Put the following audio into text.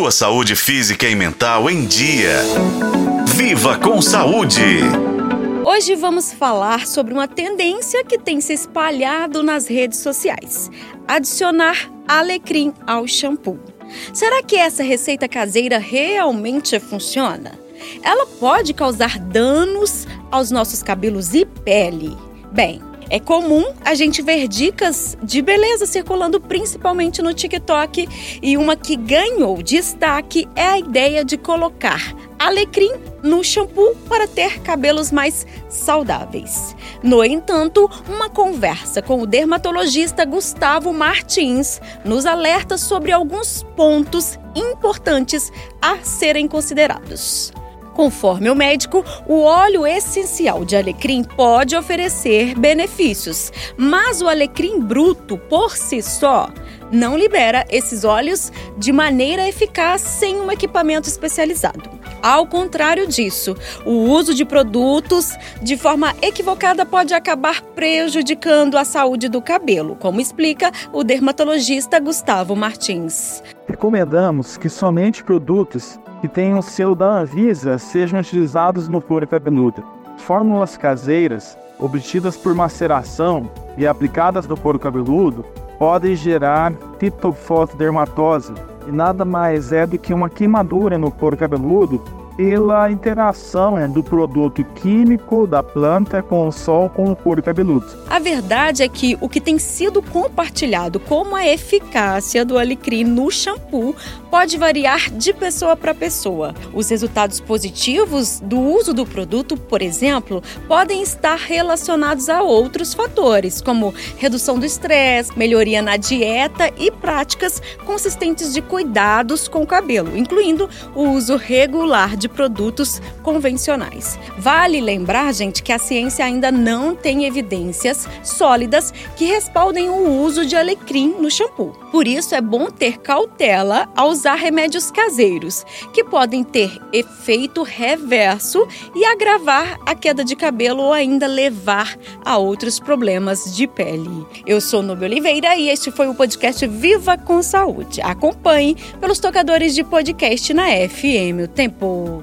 Sua saúde física e mental em dia. Viva com saúde! Hoje vamos falar sobre uma tendência que tem se espalhado nas redes sociais: adicionar alecrim ao shampoo. Será que essa receita caseira realmente funciona? Ela pode causar danos aos nossos cabelos e pele? Bem, é comum a gente ver dicas de beleza circulando principalmente no TikTok e uma que ganhou destaque é a ideia de colocar alecrim no shampoo para ter cabelos mais saudáveis. No entanto, uma conversa com o dermatologista Gustavo Martins nos alerta sobre alguns pontos importantes a serem considerados. Conforme o médico, o óleo essencial de alecrim pode oferecer benefícios, mas o alecrim bruto por si só não libera esses óleos de maneira eficaz sem um equipamento especializado. Ao contrário disso, o uso de produtos de forma equivocada pode acabar prejudicando a saúde do cabelo, como explica o dermatologista Gustavo Martins. Recomendamos que somente produtos que tenham o selo da Anvisa sejam utilizados no couro cabeludo. Fórmulas caseiras, obtidas por maceração e aplicadas no couro cabeludo, podem gerar dermatose, nada mais é do que uma queimadura no couro cabeludo pela interação né, do produto químico da planta com o sol com o couro cabeludo. A verdade é que o que tem sido compartilhado como a eficácia do alecrim no shampoo pode variar de pessoa para pessoa. Os resultados positivos do uso do produto, por exemplo, podem estar relacionados a outros fatores, como redução do estresse, melhoria na dieta e práticas consistentes de cuidados com o cabelo, incluindo o uso regular de produtos convencionais. Vale lembrar, gente, que a ciência ainda não tem evidências sólidas que respaldem o uso de alecrim no shampoo. Por isso é bom ter cautela ao usar remédios caseiros, que podem ter efeito reverso e agravar a queda de cabelo ou ainda levar a outros problemas de pele. Eu sou Nubia Oliveira e este foi o podcast Viva com Saúde. Acompanhe pelos tocadores de podcast na FM O Tempo.